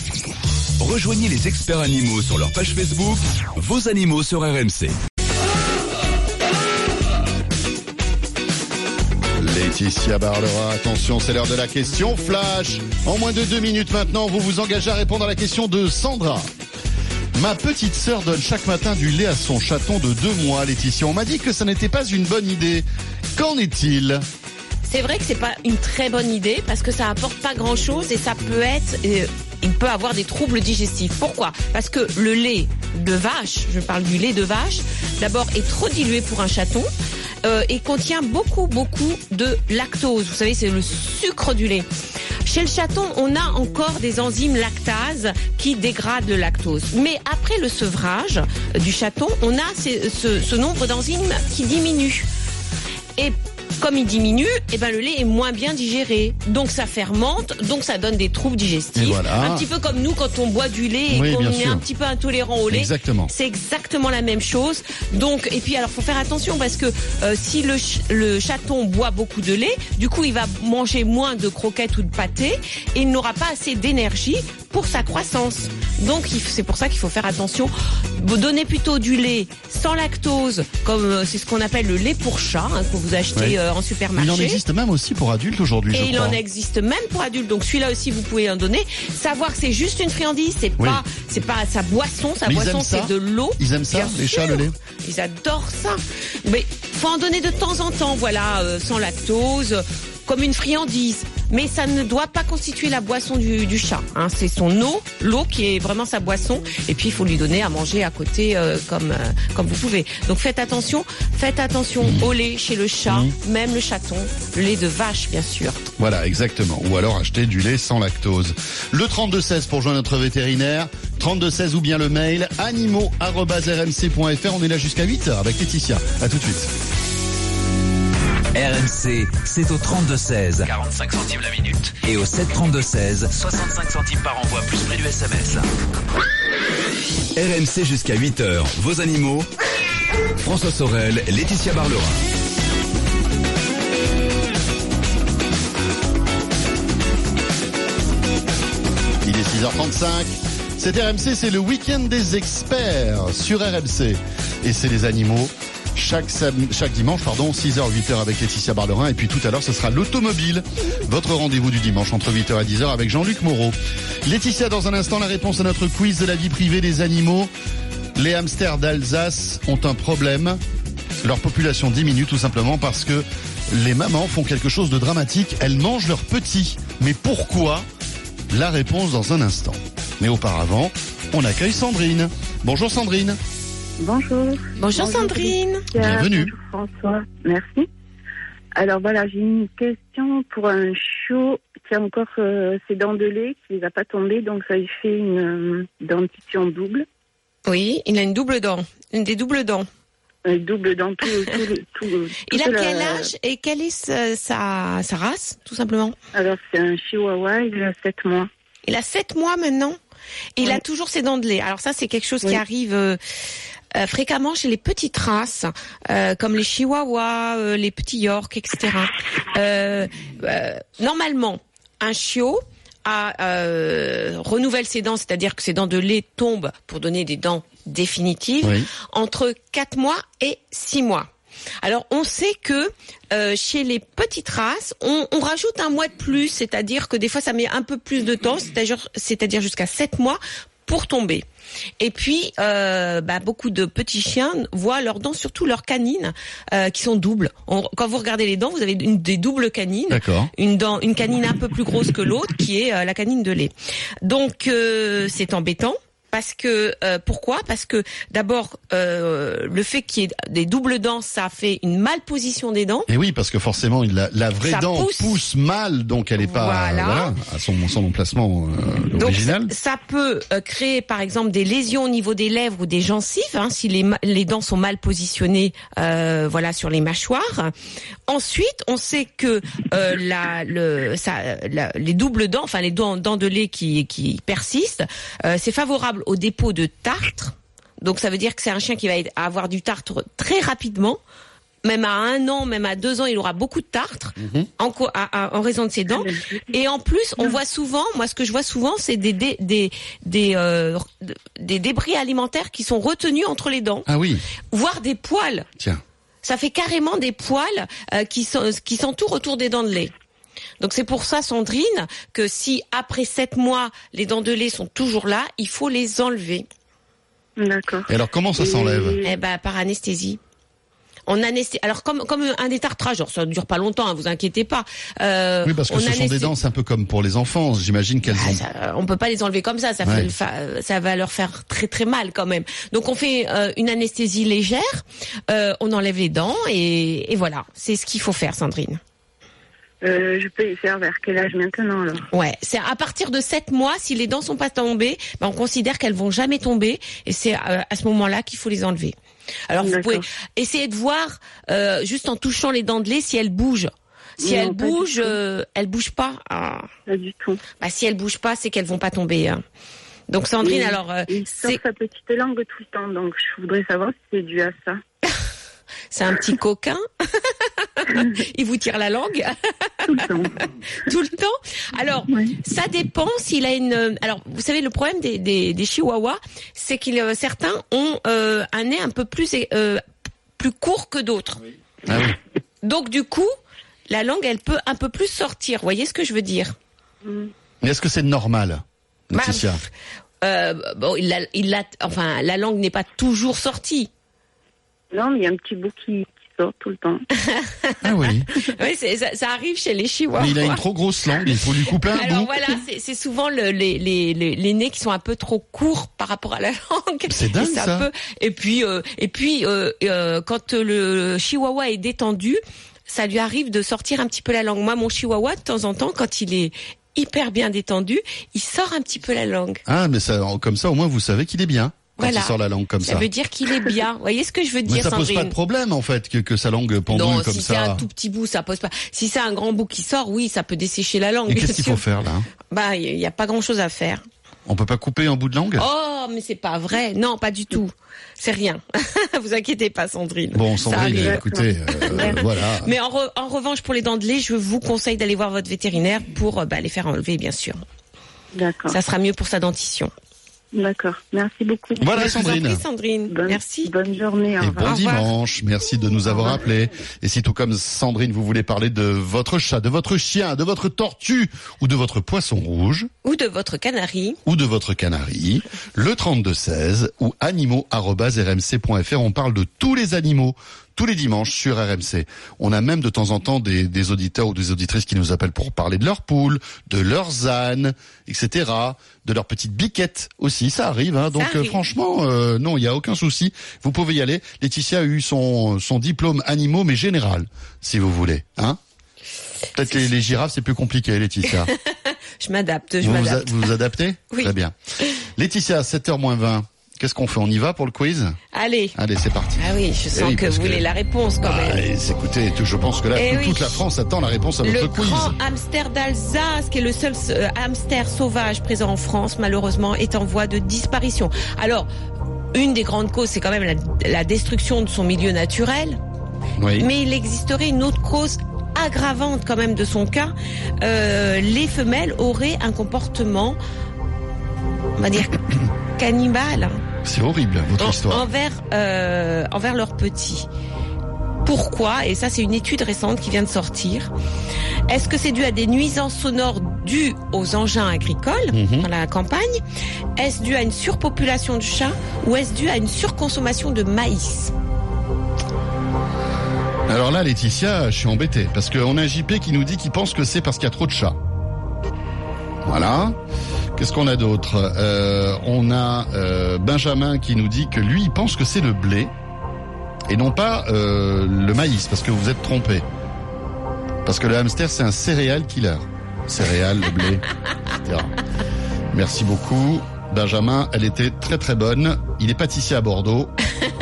Rejoignez les experts animaux sur leur page Facebook, vos animaux sur RMC. Laetitia Barlera, attention, c'est l'heure de la question flash. En moins de deux minutes maintenant, vous vous engagez à répondre à la question de Sandra. Ma petite sœur donne chaque matin du lait à son chaton de deux mois, Laetitia. On m'a dit que ça n'était pas une bonne idée. Qu'en est-il? C'est vrai que c'est pas une très bonne idée parce que ça apporte pas grand chose et ça peut être, euh, il peut avoir des troubles digestifs. Pourquoi? Parce que le lait de vache, je parle du lait de vache, d'abord est trop dilué pour un chaton. euh, et contient beaucoup beaucoup de lactose. Vous savez, c'est le sucre du lait. Chez le chaton, on a encore des enzymes lactase qui dégradent le lactose. Mais après le sevrage du chaton, on a ces- ce, ce nombre d'enzymes qui diminue. Et comme il diminue, eh ben le lait est moins bien digéré. Donc ça fermente, donc ça donne des troubles digestifs. Voilà. Un petit peu comme nous quand on boit du lait et Oui, qu'on est sûr. un petit peu intolérant au lait. Exactement. C'est exactement la même chose. Donc et puis alors faut faire attention parce que euh, si le, ch- le chaton boit beaucoup de lait, du coup il va manger moins de croquettes ou de pâtés et il n'aura pas assez d'énergie pour sa croissance. Donc c'est pour ça qu'il faut faire attention. Vous donnez plutôt du lait sans lactose, comme euh, c'est ce qu'on appelle le lait pour chat hein, que vous achetez euh, en Il supermarché. en existe même aussi pour adultes aujourd'hui, je Et il crois. en existe même pour adultes. Donc celui-là aussi, vous pouvez en donner. Savoir que c'est juste une friandise, c'est Oui. pas, c'est pas sa boisson. Sa Mais boisson, c'est de l'eau. Ils aiment ça, Bien les chats, le lait Ils adorent ça. Mais faut en donner de temps en temps, voilà, euh, sans lactose, comme une friandise. Mais ça ne doit pas constituer la boisson du, du chat. Hein. C'est son eau, l'eau qui est vraiment sa boisson. Et puis il faut lui donner à manger à côté euh, comme euh, comme vous pouvez. Donc faites attention, faites attention au lait chez le chat, même le chaton, le lait de vache bien sûr. Voilà, exactement. Ou alors acheter du lait sans lactose. Le 3216 pour joindre notre vétérinaire. 3216 ou bien le mail animaux.rmc.fr. On est là jusqu'à 8h avec Laetitia. À tout de suite. RMC, c'est au 32-16 45 centimes la minute. et au 732-16. 65 centimes par envoi, plus prix du SMS. RMC jusqu'à 8h, vos animaux. François Sorel, Laetitia Barlerin. Il est 6h35. C'est RMC, c'est le week-end des experts sur RMC. Et c'est les animaux. Chaque, dimanche, pardon, 6h, 8h avec Laetitia Barlerin. Et puis tout à l'heure, ce sera l'automobile. Votre rendez-vous du dimanche entre 8h et 10h avec Jean-Luc Moreau. Laetitia, dans un instant, la réponse à notre quiz de la vie privée des animaux. Les hamsters d'Alsace ont un problème. Leur population diminue tout simplement parce que les mamans font quelque chose de dramatique. Elles mangent leurs petits. Mais pourquoi? La réponse dans un instant. Mais auparavant, on accueille Sandrine. Bonjour Sandrine. Bonjour. Bonjour Sandrine. Bienvenue. Bonjour François. Merci. Alors voilà, j'ai une question pour un chiot qui a encore euh, ses dents de lait, qui ne va pas tomber, donc ça lui fait une euh, dentition double. Oui, il a une double dent, une des doubles dents. Euh, double dans tout, tout, le- tout, Il a la- quel âge et quelle est sa, sa, sa race, tout simplement? Alors c'est un chihuahua, il a 7 mois. Il a 7 mois maintenant. Et il Oui. a toujours ses dents de lait. Alors ça, c'est quelque chose qui arrive euh, euh, fréquemment chez les petites races, euh, comme les chihuahuas, euh, les petits yorks, etc. Normalement, un chiot a, renouvelle ses dents, c'est-à-dire que ses dents de lait tombent pour donner des dents définitives Oui. entre 4 mois et 6 mois. Alors on sait que euh, chez les petites races, on, on rajoute un mois de plus, c'est-à-dire que des fois ça met un peu plus de temps, c'est-à-dire c'est-à-dire jusqu'à 7 mois pour tomber. Et puis, euh, bah, beaucoup de petits chiens voient leurs dents, surtout leurs canines, euh, qui sont doubles. On- quand vous regardez les dents, vous avez une, des doubles canines. D'accord. Une dent, une canine un peu plus grosse que l'autre, qui est euh, la canine de lait. Donc, euh, c'est embêtant. Parce que euh, pourquoi? Parce que d'abord euh, le fait qu'il y ait des doubles dents, ça fait une malposition des dents. Et oui, parce que forcément, la, la vraie Ça dent pousse. pousse. mal, donc elle est pas Voilà. voilà, à son, son emplacement euh, Donc original. ça, ça peut euh, créer par exemple des lésions au niveau des lèvres ou des gencives hein, si les, dents sont mal positionnées euh, voilà sur les mâchoires. Ensuite, on sait que euh, la, le, ça, la- les doubles dents, enfin les dents, dents de lait qui, qui persistent, euh, c'est favorable au dépôt de tartre. Donc ça veut dire que c'est un chien qui va avoir du tartre très rapidement. Même à un an, même à deux ans, il aura beaucoup de tartre en, co- à- à- en raison de ses dents. Et en plus, on voit souvent, moi ce que je vois souvent, c'est des, des, des, des, euh, des débris alimentaires qui sont retenus entre les dents, Ah oui, voire des poils. tiens. Ça fait carrément des poils euh, qui s'entourent autour des dents de lait. Donc c'est pour ça, Sandrine, que si après sept mois les dents de lait sont toujours là, il faut les enlever. D'accord. Et alors, comment ça s'enlève? Eh ben par anesthésie. On anesthésie. Alors comme comme un détartrage, alors ça ne dure pas longtemps, hein, vous inquiétez pas. Euh, Oui, parce que on ce sont des dents, c'est un peu comme pour les enfants. J'imagine qu'elles Ah, ont. ça, on peut pas les enlever comme ça, ça, Ouais. fait, ça va leur faire très très mal quand même. Donc on fait euh, une anesthésie légère, euh, on enlève les dents et, et voilà, c'est ce qu'il faut faire, Sandrine. Euh, je peux y faire vers quel âge maintenant alors Ouais, c'est à partir de 7 mois, si les dents sont pas tombées, ben, on considère qu'elles vont jamais tomber et c'est euh, à ce moment-là qu'il faut les enlever. Alors vous pouvez essayer de voir euh, juste en touchant les dents de lait si elles bougent. Si Non, elles bougent, euh, elles bougent pas. Ah. Pas du tout. Bah, si elles bougent pas, c'est qu'elles vont pas tomber. hein. Donc Sandrine, Et- alors c'est sa petite langue tout le temps, donc je voudrais savoir si c'est dû à ça. c'est un petit coquin. Il vous tire la langue Tout le temps. tout le temps. Alors Oui. ça dépend s'il a une. Alors vous savez le problème des des, des chihuahuas, c'est qu'il euh, certains ont euh, un nez un peu plus euh, plus court que d'autres. Ah oui. Donc du coup, la langue elle peut un peu plus sortir. Vous voyez ce que je veux dire? Mais est-ce que c'est normal, Bah, Laetitia euh, Bon, il a, il a, enfin la langue n'est pas toujours sortie. Non, mais il y a un petit bout qui, tout le temps. Ah oui. Oui, c'est- ça, ça arrive chez les chihuahuas. Mais il a une trop grosse langue, il faut lui couper un Alors bout. voilà, c'est- c'est souvent le- les, les, les, les nez qui sont un peu trop courts par rapport à la langue. C'est dingue, Et ça. peut- et puis, euh, et puis euh, euh, quand le chihuahua est détendu, ça lui arrive de sortir un petit peu la langue. Moi, mon chihuahua, de temps en temps, quand il est hyper bien détendu, il sort un petit peu la langue. Ah, mais ça, comme ça, au moins, vous savez qu'il est bien. Quand Voilà. il sort la langue comme Ça ça. veut dire qu'il est bien. Vous voyez ce que je veux Mais dire, ça pose Sandrine pas de problème, en fait, que, que sa langue pendouille non, comme si c'est un ça. tout petit bout, ça pose pas. Si c'est un grand bout qui sort, oui, ça peut dessécher la langue. Et qu'est-ce qu'il faut faire, là Bah, il y a pas grand-chose à faire. On peut pas couper un bout de langue Oh, mais c'est pas vrai. Non, pas du tout. C'est rien. Vous inquiétez pas, Sandrine. Bon, Ça Sandrine, écoutez, euh, voilà. Mais en, re- en revanche, pour les dents de lait, je vous conseille d'aller voir votre vétérinaire pour euh, bah, les faire enlever, bien sûr. D'accord. Ça sera mieux pour sa dentition. D'accord. Merci beaucoup. Voilà, Sandrine. prie, Sandrine. Bonne, Merci. Bonne journée. Au Et revoir. bon Au revoir. dimanche. Merci de nous avoir appelés. Et si tout comme Sandrine, vous voulez parler de votre chat, de votre chien, de votre tortue ou de votre poisson rouge Ou de votre canari. ou de votre canari, le 3216 ou animaux@rmc.fr. On parle de tous les animaux tous les dimanches sur RMC. On a même de temps en temps des, des auditeurs ou des auditrices qui nous appellent pour parler de leurs poules, de leurs ânes, etc., de leurs petites biquettes aussi. Ça arrive. Hein. Donc euh, franchement, euh, non, il y a aucun souci. Vous pouvez y aller. Laetitia a eu son, son diplôme animaux, mais général, si vous voulez. Hein Peut-être les, les girafes, c'est plus compliqué, Laetitia. Je m'adapte, je Vous vous, a- m'adapte. vous vous adaptez Oui. Très bien. Laetitia, 7h moins 20. Qu'est-ce qu'on fait On y va pour le quiz? Allez. Allez, c'est parti. Ah oui, je sens Eh oui, que vous que- voulez la réponse quand Ah, même. et écoutez, je pense que là, Eh toute, oui. toute la France attend la réponse à Le votre quiz. grand hamster d'Alsace, qui est le seul euh, hamster sauvage présent en France, malheureusement, est en voie de disparition. Alors, une des grandes causes, c'est quand même la, la destruction de son milieu naturel, Oui. mais il existerait une autre cause aggravante quand même de son cas. Euh, les femelles auraient un comportement, on va dire, cannibale C'est horrible, votre en- histoire. envers euh, envers leurs petits. Pourquoi Et ça, c'est une étude récente qui vient de sortir. Est-ce que c'est dû à des nuisances sonores dû aux engins agricoles Mhm. dans la campagne? Est-ce dû à une surpopulation de chats ou est-ce dû à une surconsommation de maïs? Alors là, Laetitia, je suis embêté parce qu'on a un JP qui nous dit qu'il pense que c'est parce qu'il y a trop de chats. Voilà. Qu'est-ce qu'on a d'autre Euh, On a euh, Benjamin qui nous dit que lui, il pense que c'est le blé et non pas euh, le maïs parce que vous êtes trompé. Parce que le hamster, c'est un céréal killer. Céréales, le blé, etc. Merci beaucoup. Benjamin, elle était très très bonne. Il est pâtissier à Bordeaux.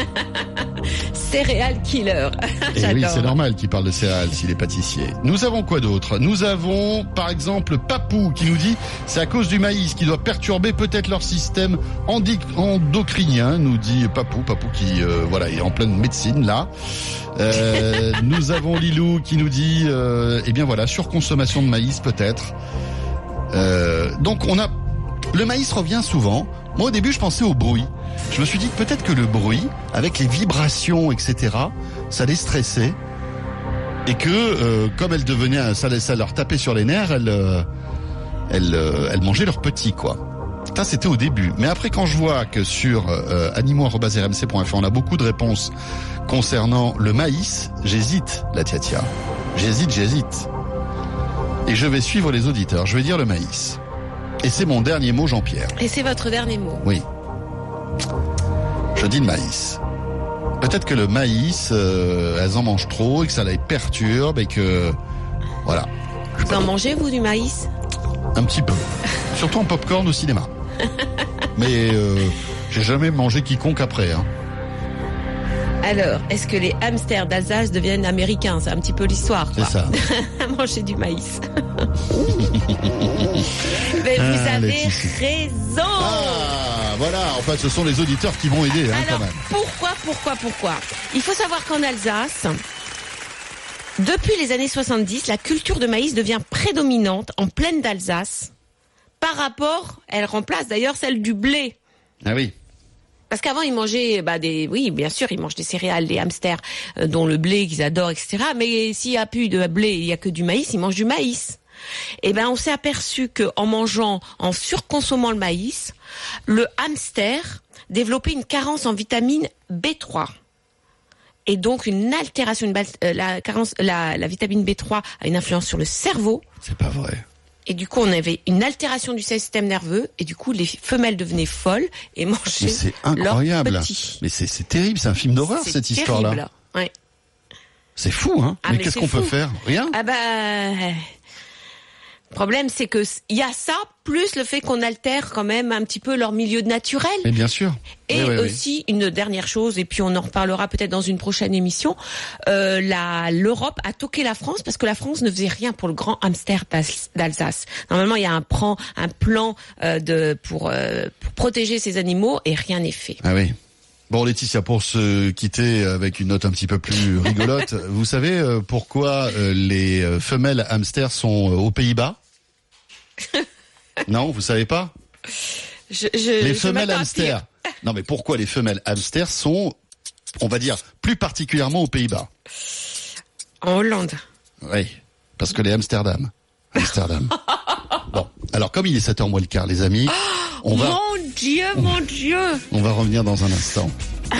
Céréales killer. Et Eh oui, c'est normal qu'il parle de céréales s'il est pâtissier. Nous avons quoi d'autre? Nous avons, par exemple, Papou qui nous dit c'est à cause du maïs qui doit perturber peut-être leur système endocrinien, nous dit Papou. Papou qui, euh, voilà, est en pleine médecine là. Euh, nous avons Lilou qui nous dit, euh, eh bien voilà, surconsommation de maïs peut-être. Donc on a, le maïs revient souvent. Moi au début je pensais au bruit. Je me suis dit que peut-être que le bruit, avec les vibrations, etc., ça les stressait. Et que, euh, comme elles devenaient, ça, ça leur tapait sur les nerfs, elles, euh, elles, euh, elles mangeaient leurs petits, quoi. Ça, c'était au début. Mais après, quand je vois que sur euh, animaux.rmc.fr, on a beaucoup de réponses concernant le maïs, j'hésite, la tia-tia. J'hésite, j'hésite. Et je vais suivre les auditeurs. Je vais dire le maïs. Et c'est mon dernier mot, Jean-Pierre. Et c'est votre dernier mot. Oui. Je dis le maïs. Peut-être que le maïs, euh, elles en mangent trop et que ça les perturbe et que... Voilà. Vous en mangez, vous, du maïs? Un petit peu. Surtout en popcorn au cinéma. Mais euh, j'ai jamais mangé quiconque après. Hein. Alors, est-ce que les hamsters d'Alsace deviennent américains? C'est un petit peu l'histoire, C'est ça. à manger du maïs. Mais Ah, vous avez Laetitia. raison Ah, voilà. Enfin, ce sont les auditeurs qui vont aider, hein, quand Alors, même. pourquoi, pourquoi, pourquoi? Il faut savoir qu'en Alsace, depuis les années 70, la culture de maïs devient prédominante en plaine d'Alsace. Par rapport, elle remplace d'ailleurs celle du blé. Ah oui. Parce qu'avant, ils mangeaient, bah, des, oui, bien sûr, ils mangent des céréales, des hamsters, euh, dont le blé qu'ils adorent, etc. Mais s'il y a plus de blé, il y a que du maïs, ils mangent du maïs. Et ben, on s'est aperçu que en mangeant, en surconsommant le maïs, le hamster développait une carence en vitamine B3. Et donc une altération, une euh, la, carence, la, la vitamine B3 a une influence sur le cerveau. C'est pas vrai. Et du coup, on avait une altération du système nerveux. Et du coup, les femelles devenaient folles et Mais mangeaient c'est leurs incroyable. petits. Mais c'est terrible. C'est un film d'horreur, cette histoire-là. Ouais. C'est fou, hein. Ah, mais mais qu'est-ce qu'on peut faire? Rien? Ah bah, euh, le problème c'est que s- il y a ça plus le fait qu'on altère quand même un petit peu leur milieu naturel. Mais bien sûr. Et Oui, oui, oui. aussi une dernière chose, et puis on en reparlera peut-être dans une prochaine émission. Euh, la l'Europe a toqué la France parce que la France ne faisait rien pour le grand hamster d'Al- d'Alsace. Normalement, il y a un plan, un plan euh, de pour, euh, pour protéger ces animaux et rien n'est fait. Ah oui. Bon Laetitia, pour se quitter avec une note un petit peu plus rigolote, vous savez euh, pourquoi euh, les euh, femelles hamsters sont aux Pays-Bas? Non, vous savez pas? Je, je, Les femelles hamsters. Non mais pourquoi les femelles hamsters sont, on va dire, plus particulièrement aux Pays-Bas? En Hollande. Oui, parce que les Amsterdam. Amsterdam. Alors comme il est 7h moins le quart, les amis, on va, Mon Dieu, mon Dieu. on va revenir dans un instant. Ah.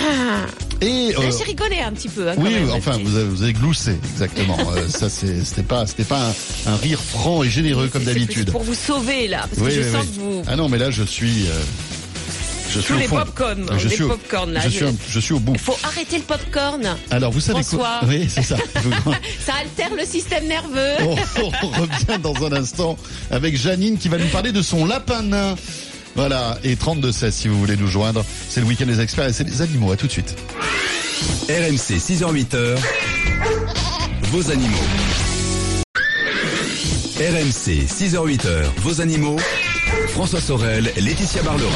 Et Là, euh, J'ai rigolé un petit peu. hein, Oui, même, enfin, vous avez, vous avez gloussé, exactement. Euh, ça, c'était pas, c'était pas un, un rire franc et généreux comme d'habitude. Pour vous sauver là, parce Oui, que je oui, sens oui. que vous Ah non, mais là, je suis, euh, je suis tous au les popcorn, je les suis, au- popcorn là. je suis, un- je suis au bout. Il faut arrêter le popcorn. Alors, vous savez François. quoi Oui, c'est ça. Ça altère le système nerveux. on, on revient dans un instant avec Janine qui va nous parler de son lapin nain. Voilà, et 32-16 si vous voulez nous joindre. C'est le week-end des experts et c'est les animaux. À tout de suite. RMC 6h-8h, vos animaux. RMC 6h-8h, vos animaux. François Sorel, Laetitia Barlerin.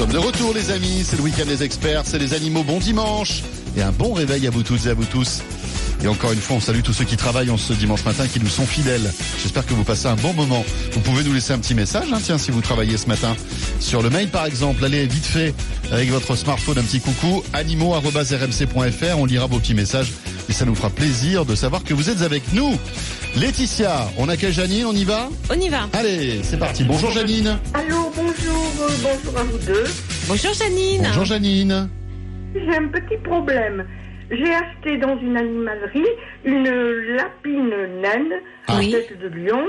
Sommes de retour les amis, c'est le week-end des experts, c'est les animaux, bon dimanche et un bon réveil à vous toutes et à vous tous. Et encore une fois, on salue tous ceux qui travaillent en ce dimanche matin, qui nous sont fidèles. J'espère que vous passez un bon moment. Vous pouvez nous laisser un petit message, hein, tiens, si vous travaillez ce matin. Sur le mail, par exemple, allez vite fait avec votre smartphone un petit coucou, animaux.rmc.fr. On lira vos petits messages et ça nous fera plaisir de savoir que vous êtes avec nous. Laetitia, on accueille Janine, on y va? On y va. Allez, c'est parti. Bonjour Janine. Allô, bonjour, euh, bonjour à vous deux. Bonjour Janine. Bonjour Janine. J'ai un petit problème. J'ai acheté dans une animalerie une lapine naine Ah. en tête de lion.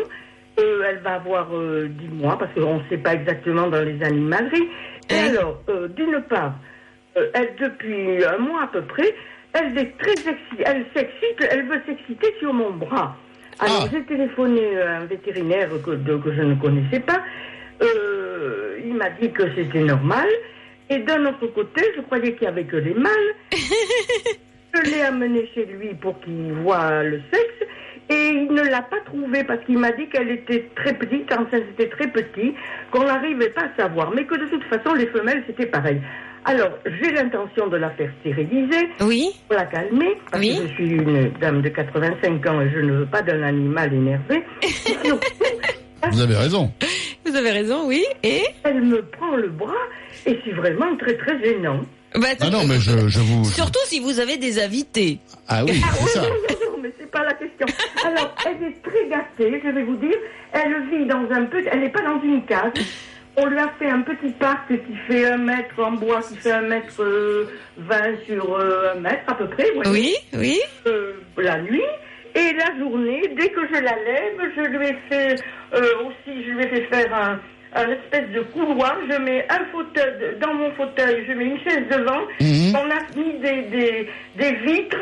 Euh, elle va avoir euh, 10 mois parce qu'on ne sait pas exactement dans les animaleries. Et alors, euh, d'une part, euh, elle depuis un mois à peu près, elle est très excitée, elle s'excite, elle veut s'exciter sur mon bras. Alors Ah. j'ai téléphoné à un vétérinaire que, de- que je ne connaissais pas. Il m'a dit que c'était normal. Et d'un autre côté, je croyais qu'il n'y avait que les mâles. je l'ai amené chez lui pour qu'il voit le sexe. Et il ne l'a pas trouvée parce qu'il m'a dit qu'elle était très petite, enfin c'était très petit, qu'on n'arrivait pas à savoir. Mais que de toute façon, les femelles, c'était pareil. Alors, j'ai l'intention de la faire stériliser Oui. pour la calmer, parce Oui. que je suis une dame de 85 ans et je ne veux pas d'un animal énervé. Vous avez raison. Vous avez raison, oui. Et? Elle me prend le bras et c'est vraiment très très gênant. Bah, Ah non, mais je, je vous... Surtout si vous avez des invités. Ah oui, Ah oui, c'est ça. non, non, non, mais c'est pas la question. Alors, elle est très gâtée, je vais vous dire. Elle vit dans un petit... Elle n'est pas dans une case. On lui a fait un petit parc qui fait un mètre en bois, qui fait un mètre euh, vingt sur euh, un mètre à peu près. vous voyez. Oui, oui. euh, la nuit et la journée, dès que je la lève, je lui ai fait euh, aussi, je lui ai fait faire un, un espèce de couloir. Je mets un fauteuil dans mon fauteuil, je mets une chaise devant. Mhm. On a mis des, des, des vitres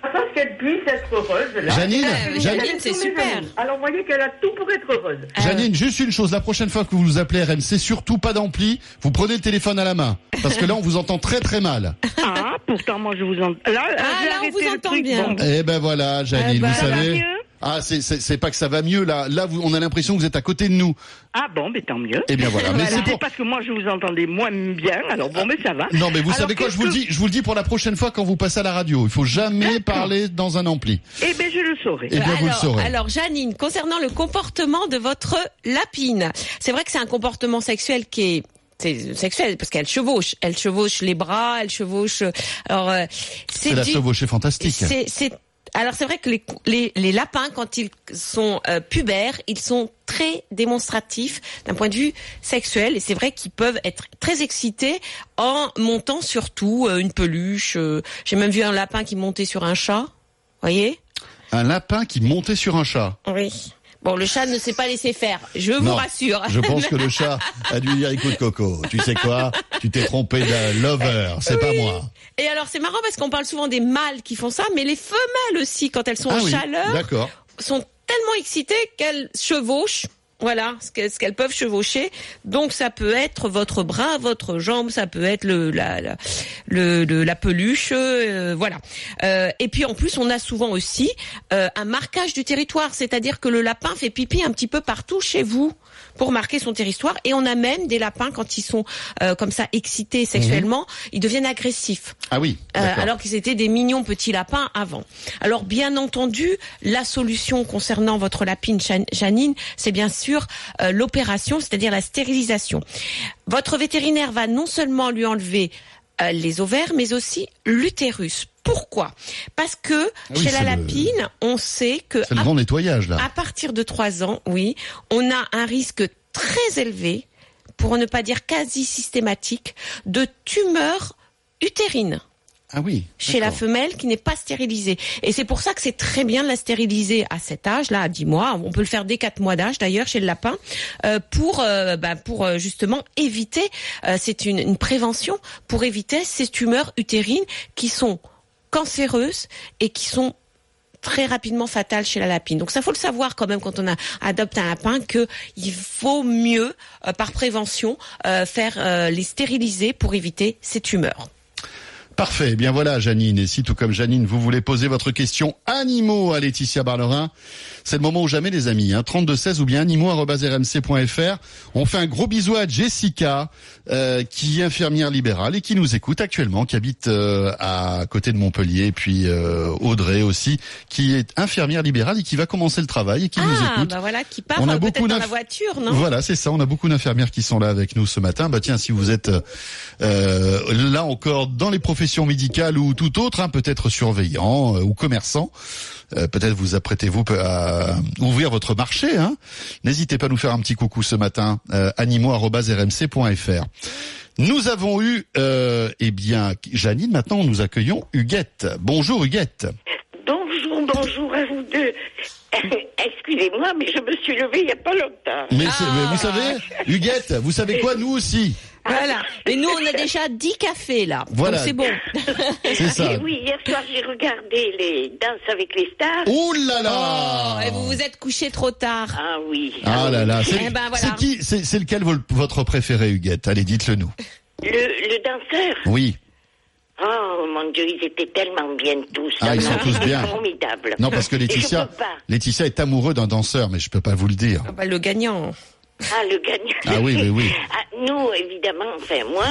afin qu'elle puisse être heureuse. Là. Janine, Euh, Janine, est c'est super. Alors vous voyez qu'elle a tout pour être heureuse. Janine, juste une chose, la prochaine fois que vous nous appelez RMC, surtout pas d'ampli, vous prenez le téléphone à la main. Parce que là, on vous entend très très mal. Ah, pourtant moi je vous entends. Là, Ah, là, on vous entend truc. bien. Bon, Eh ben voilà, Janine, Ah bah, vous ça va savez. Ah, c'est- c'est c'est pas que ça va mieux, là. Là, vous, on a l'impression que vous êtes à côté de nous. Ah bon, mais tant mieux. Eh bien voilà. Mais c'est C'est pour... parce que moi je vous entendais moins bien, alors bon, mais ça va. Non, mais vous Alors, savez quoi, je vous le dis, je vous le dis pour la prochaine fois quand vous passez à la radio. Il faut jamais parler dans un ampli. Eh bien, je le saurai. Eh bien, vous le alors, saurez. alors, Janine, concernant le comportement de votre lapine, c'est vrai que c'est un comportement sexuel qui est c'est sexuel parce qu'elle chevauche, elle chevauche les bras, elle chevauche. Alors, euh, C'est la du- chevauchée fantastique. C'est, c'est, alors c'est vrai que les, les, les lapins, quand ils sont euh, pubères, ils sont très démonstratifs d'un point de vue sexuel et c'est vrai qu'ils peuvent être très excités en montant surtout euh, une peluche. euh, j'ai même vu un lapin qui montait sur un chat. Voyez? Un lapin qui montait sur un chat? Oui. Bon, le chat ne s'est pas laissé faire. Je vous Non, rassure. Je pense que le chat a dû dire écoute Coco, tu sais quoi? Tu t'es trompé de lover, c'est pas moi. Et alors c'est marrant parce qu'on parle souvent des mâles qui font ça, mais les femelles aussi, quand elles sont ah en oui, chaleur, sont tellement excitées qu'elles chevauchent. Voilà ce que- ce qu'elles peuvent chevaucher. Donc ça peut être votre bras, votre jambe, ça peut être le la la, la peluche, euh, voilà. Euh, et puis en plus on a souvent aussi euh, un marquage du territoire, c'est-à-dire que le lapin fait pipi un petit peu partout chez vous pour marquer son territoire. Et on a même des lapins quand ils sont euh, comme ça excités sexuellement, ils deviennent agressifs. Ah oui, Euh, alors qu'ils étaient des mignons petits lapins avant. Alors bien entendu, la solution concernant votre lapine Jan- Janine, c'est bien sûr euh, l'opération, c'est-à-dire la stérilisation. Votre vétérinaire va non seulement lui enlever euh, les ovaires, mais aussi l'utérus. Pourquoi? Parce que Ah oui, chez la le- lapine, on sait que C'est le à nettoyage là. à partir de 3 ans, oui, on a un risque très élevé, pour ne pas dire quasi systématique, de tumeurs utérines Ah oui. chez la femelle qui n'est pas stérilisée. Et c'est pour ça que c'est très bien de la stériliser à cet âge-là, à 10 mois. On peut le faire dès 4 mois d'âge d'ailleurs chez le lapin, euh, pour, euh, bah, pour euh, justement éviter, c'est une, une prévention, pour éviter ces tumeurs utérines qui sont cancéreuses et qui sont très rapidement fatales chez la lapine. Donc ça faut le savoir quand même quand on adopte un lapin que il vaut mieux euh, par prévention euh, faire euh, les stériliser pour éviter ces tumeurs. Parfait. Eh bien voilà, Janine. Et si tout comme Janine, vous voulez poser votre question animaux à Laetitia Barlerin, c'est le moment ou jamais, les amis. Hein, 32 16 ou bien animaux@rmc.fr. On fait un gros bisou à Jessica, euh, qui est infirmière libérale et qui nous écoute actuellement, qui habite euh, à côté de Montpellier. Et puis euh, Audrey aussi, qui est infirmière libérale et qui va commencer le travail et qui nous Ah, écoute. bah voilà, qui part On a euh, beaucoup dans la voiture, non? Voilà, c'est ça. On a beaucoup d'infirmières qui sont là avec nous ce matin. Bah tiens, si vous êtes euh, là encore dans les professions médicales ou tout autre, hein, peut-être surveillant euh, ou commerçant, euh, peut-être vous apprêtez-vous à ouvrir votre marché. Hein. N'hésitez pas à nous faire un petit coucou ce matin. Euh, animaux@rmc.fr. Nous avons eu, euh, eh bien, Janine. Maintenant, nous accueillons Huguette. Bonjour Huguette. Bonjour, bonjour à vous deux. Excusez-moi, mais je me suis levée il n'y a pas longtemps. Mais, vous savez, Huguette, vous savez quoi Nous aussi? Voilà. Mais nous, on a déjà 10 cafés, là. Voilà. Donc c'est bon. C'est ça. Et oui, hier soir, j'ai regardé les Danses avec les stars. Ouh là là Oh, et vous vous êtes couché trop tard. Ah oui. Ah là là, c'est Eh ben, voilà. c'est qui, c'est c'est lequel vo- votre préféré, Huguette? Allez, dites-le nous. Le, le danseur? Oui. Oh mon Dieu, ils étaient tellement bien tous. Ah, ils sont tous bien. Formidable. Non, parce que Laetitia, peux pas. Laetitia est amoureux d'un danseur, mais je peux pas vous le dire. Ah bah, le gagnant. Ah, le gagnant. Ah oui, oui, oui. Ah, nous, évidemment, enfin, moi,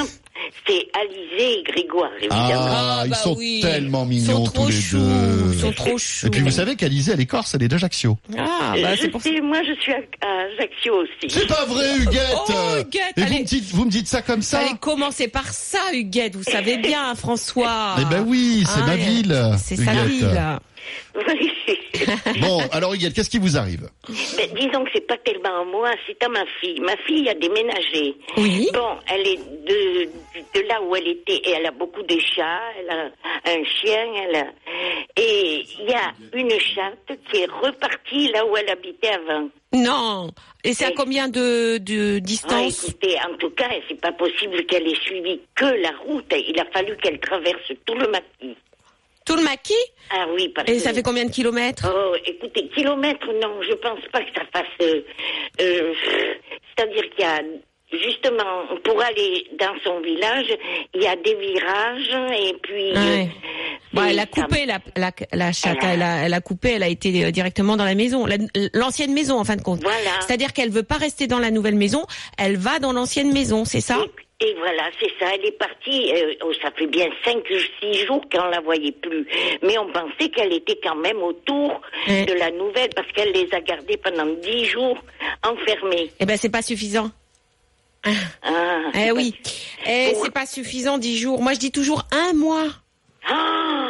c'est Alizé et Grégoire, évidemment. Ah, ils bah sont oui. tellement Ils sont mignons trop tous les choux, deux. ils sont trop choux. Et puis vous savez qu'Alizé, elle est corse, elle est d'Ajaccio. Ah, bah, je c'est pour ça. moi, je suis à, Ajaccio aussi. C'est pas vrai, Huguette Oh, Huguette, Et vous allez. me, dites, vous me dites ça comme ça Allez, commencez par ça, Huguette. Vous savez bien, François. Eh ben oui, c'est Ah, ma euh, ville, C'est sa ville. Oui. Bon, alors Huguette, qu'est-ce qui vous arrive Ben, disons que c'est pas tellement à moi, c'est à ma fille. Ma fille a déménagé. Oui. Bon, elle est de, de là où elle était, et elle a beaucoup de chats, elle a un chien, elle a... Et il y a une chatte qui est repartie là où elle habitait avant. Non. Et c'est à combien de, de Ah, distance écoutez, en tout cas, c'est pas possible qu'elle ait suivi que la route. Il a fallu qu'elle traverse tout le maquis. Tout le maquis Ah oui, parce Et ça fait combien de kilomètres Oh, écoutez, kilomètres, non, je pense pas que ça fasse. euh, euh, C'est-à-dire qu'il y a justement pour aller dans son village, il y a des virages et puis. euh. Bon, elle a coupé la, la, la chatte, elle a, elle a coupé, elle a été euh, directement dans la maison, La- l'ancienne maison en fin de compte. Voilà. C'est-à-dire qu'elle veut pas rester dans la nouvelle maison, elle va dans l'ancienne maison, c'est ça? Et voilà, c'est ça. Elle est partie. euh, oh, ça fait bien cinq, six jours qu'on la voyait plus. Mais on pensait qu'elle était quand même autour Ouais. de la nouvelle parce qu'elle les a gardés pendant dix jours enfermés. Eh ben c'est pas suffisant. Ah, Eh oui. Eh, c'est pas suffisant dix jours. Moi je dis toujours un mois. Ah,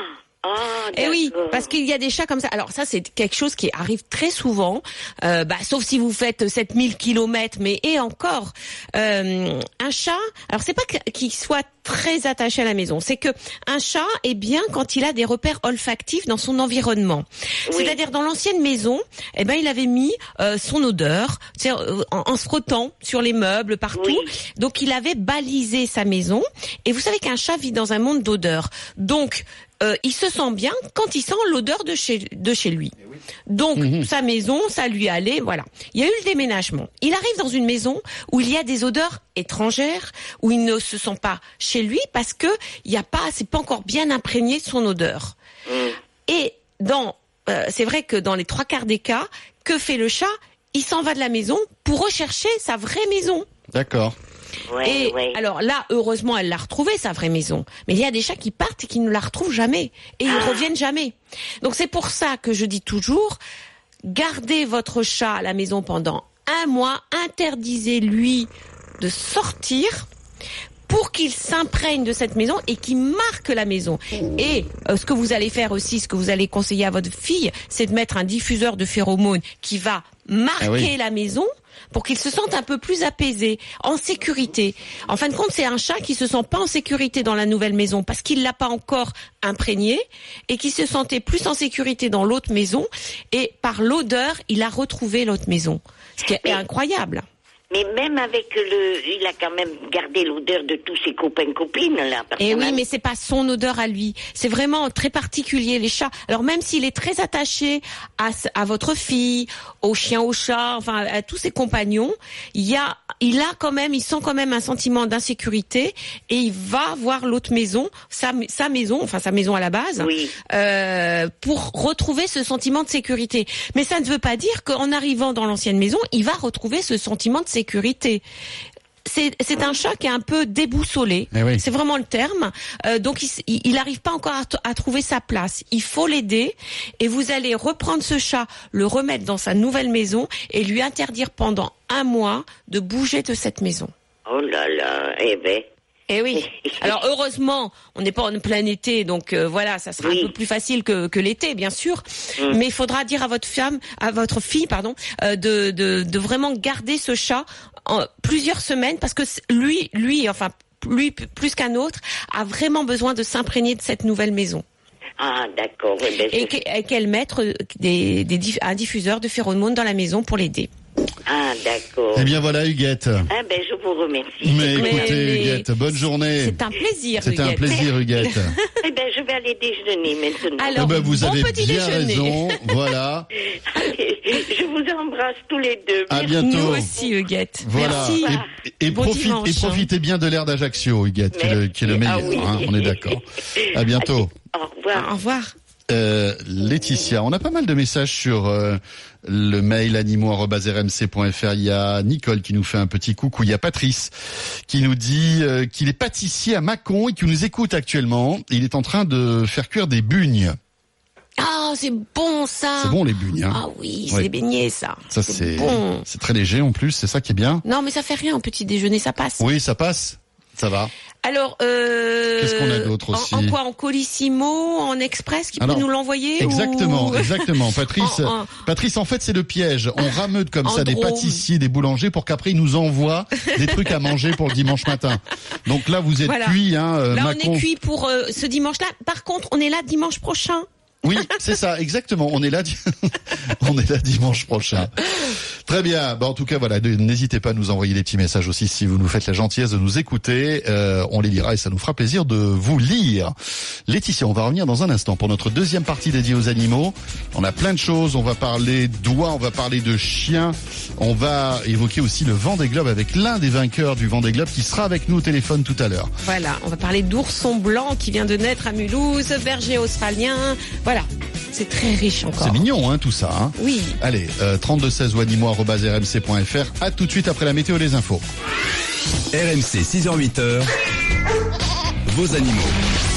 ah, Eh oui, parce qu'il y a des chats comme ça. Alors ça, c'est quelque chose qui arrive très souvent, euh, bah, sauf si vous faites 7000 kilomètres, mais et encore, euh, un chat, alors c'est pas qu'il soit très attaché à la maison, c'est que un chat est bien quand il a des repères olfactifs dans son environnement. C'est-à-dire dans l'ancienne maison, eh ben il avait mis euh, son odeur, euh, en, en se frottant sur les meubles partout. Donc il avait balisé sa maison. Et vous savez qu'un chat vit dans un monde d'odeurs. Donc euh, il se sent bien quand il sent l'odeur de chez, de chez lui. Donc sa maison, ça lui allait, voilà. Il y a eu le déménagement. Il arrive dans une maison où il y a des odeurs étrangères, où il ne se sent pas chez lui parce que il y a pas, c'est pas encore bien imprégné de son odeur. Et dans, euh, c'est vrai que dans les trois quarts des cas, que fait le chat? Il s'en va de la maison pour rechercher sa vraie maison. D'accord. Et alors là, heureusement, elle l'a retrouvée, sa vraie maison. Mais il y a des chats qui partent et qui ne la retrouvent jamais. Et ils reviennent jamais. Donc c'est pour ça que je dis toujours, gardez votre chat à la maison pendant un mois, interdisez-lui de sortir pour qu'il s'imprègne de cette maison et qu'il marque la maison. Et euh, ce que vous allez faire aussi, ce que vous allez conseiller à votre fille, c'est de mettre un diffuseur de phéromones qui va marquer Ah oui. la maison pour qu'il se sente un peu plus apaisé, en sécurité. En fin de compte, c'est un chat qui se sent pas en sécurité dans la nouvelle maison parce qu'il l'a pas encore imprégné et qui se sentait plus en sécurité dans l'autre maison et par l'odeur, il a retrouvé l'autre maison. Ce qui est incroyable. Mais même avec le, il a quand même gardé l'odeur de tous ses copains copines là. Et Eh oui, mais c'est pas son odeur à lui. C'est vraiment très particulier les chats. Alors même s'il est très attaché à, à votre fille, au chien, au chat, enfin à tous ses compagnons, il y a, il a quand même, il sent quand même un sentiment d'insécurité et il va voir l'autre maison, sa, sa maison, enfin sa maison à la base, euh, pour retrouver ce sentiment de sécurité. Mais ça ne veut pas dire qu'en arrivant dans l'ancienne maison, il va retrouver ce sentiment de sécurité c'est c'est un chat qui est un peu déboussolé. Eh oui. C'est vraiment le terme. Euh, donc il n'arrive pas encore à trouver sa place. Il faut l'aider et vous allez reprendre ce chat, le remettre dans sa nouvelle maison et lui interdire pendant un mois de bouger de cette maison. Oh là là, eh ben. Eh oui. Alors heureusement, on n'est pas en plein été, donc euh, voilà, ça sera un peu plus facile que, que l'été, bien sûr. Mm. Mais il faudra dire à votre femme, à votre fille, pardon, euh, de, de, de vraiment garder ce chat en plusieurs semaines, parce que lui, lui, enfin lui plus qu'un autre, a vraiment besoin de s'imprégner de cette nouvelle maison Ah d'accord, eh ben, et qu'elle mette euh, des, un diffuseur de phéromones dans la maison pour l'aider. Ah d'accord. Eh bien voilà, Huguette. Ah ben je vous remercie. Mais écoutez, Huguette, bonne journée. C'est un plaisir. C'était un plaisir, Huguette. Eh ben je vais aller déjeuner maintenant. Alors, Eh ben, vous bon avez petit bien déjeuner. raison. Voilà. Allez, je vous embrasse tous les deux. À Merci. bientôt. Nous aussi, Huguette. Voilà. Merci. Et, et Bon profite- dimanche, et hein. profitez bien de l'air d'Ajaccio, Huguette, qui est le, qui est le Merci. meilleur. Ah hein, oui. on est d'accord. À bientôt. Au revoir. Au revoir. Euh, Laetitia, on a pas mal de messages sur euh, le mail animaux.rmc.fr. Il y a Nicole qui nous fait un petit coucou. Il y a Patrice qui nous dit euh, qu'il est pâtissier à Mâcon et qui nous écoute actuellement. Il est en train de faire cuire des bugnes. Ah, c'est bon ça. C'est bon les bugnes. Hein Ah oui, c'est Ouais. des beignets ça. Ça c'est bon. c'est très léger en plus. C'est ça qui est bien. Non, mais ça fait rien au petit déjeuner, ça passe. Oui, ça passe. Ça va. Alors, euh, Qu'est-ce qu'on a d'autre en- aussi en, quoi En colissimo, en express, qui Alors, peut nous l'envoyer Exactement, ou- exactement. Patrice, En- en- Patrice, en fait, c'est le piège. On rameute comme ça des pâtissiers, des boulangers pour qu'après ils nous envoient des trucs à manger pour le dimanche matin. Donc là, vous êtes Voilà. cuit, hein, euh, Là, Macron. on est cuit pour euh, ce dimanche-là. Par contre, on est là dimanche prochain. Oui, c'est ça, exactement. On est là, on est là dimanche prochain. Très bien. Bah, en tout cas, voilà, n'hésitez pas à nous envoyer des petits messages aussi si vous nous faites la gentillesse de nous écouter. Euh, on les lira et ça nous fera plaisir de vous lire. Laetitia, on va revenir dans un instant pour notre deuxième partie dédiée aux animaux. On a plein de choses. On va parler d'oies, on va parler de chiens. On va évoquer aussi le Vendée Globe avec l'un des vainqueurs du Vendée Globe qui sera avec nous au téléphone tout à l'heure. Voilà, on va parler d'ourson blanc qui vient de naître à Mulhouse, berger australien. Voilà, c'est très riche encore. C'est mignon, hein, tout ça. Hein Oui. Allez, euh, 3216 ou animaux@rmc.fr. À tout de suite après la météo et les infos. RMC 6h-8h, vos animaux.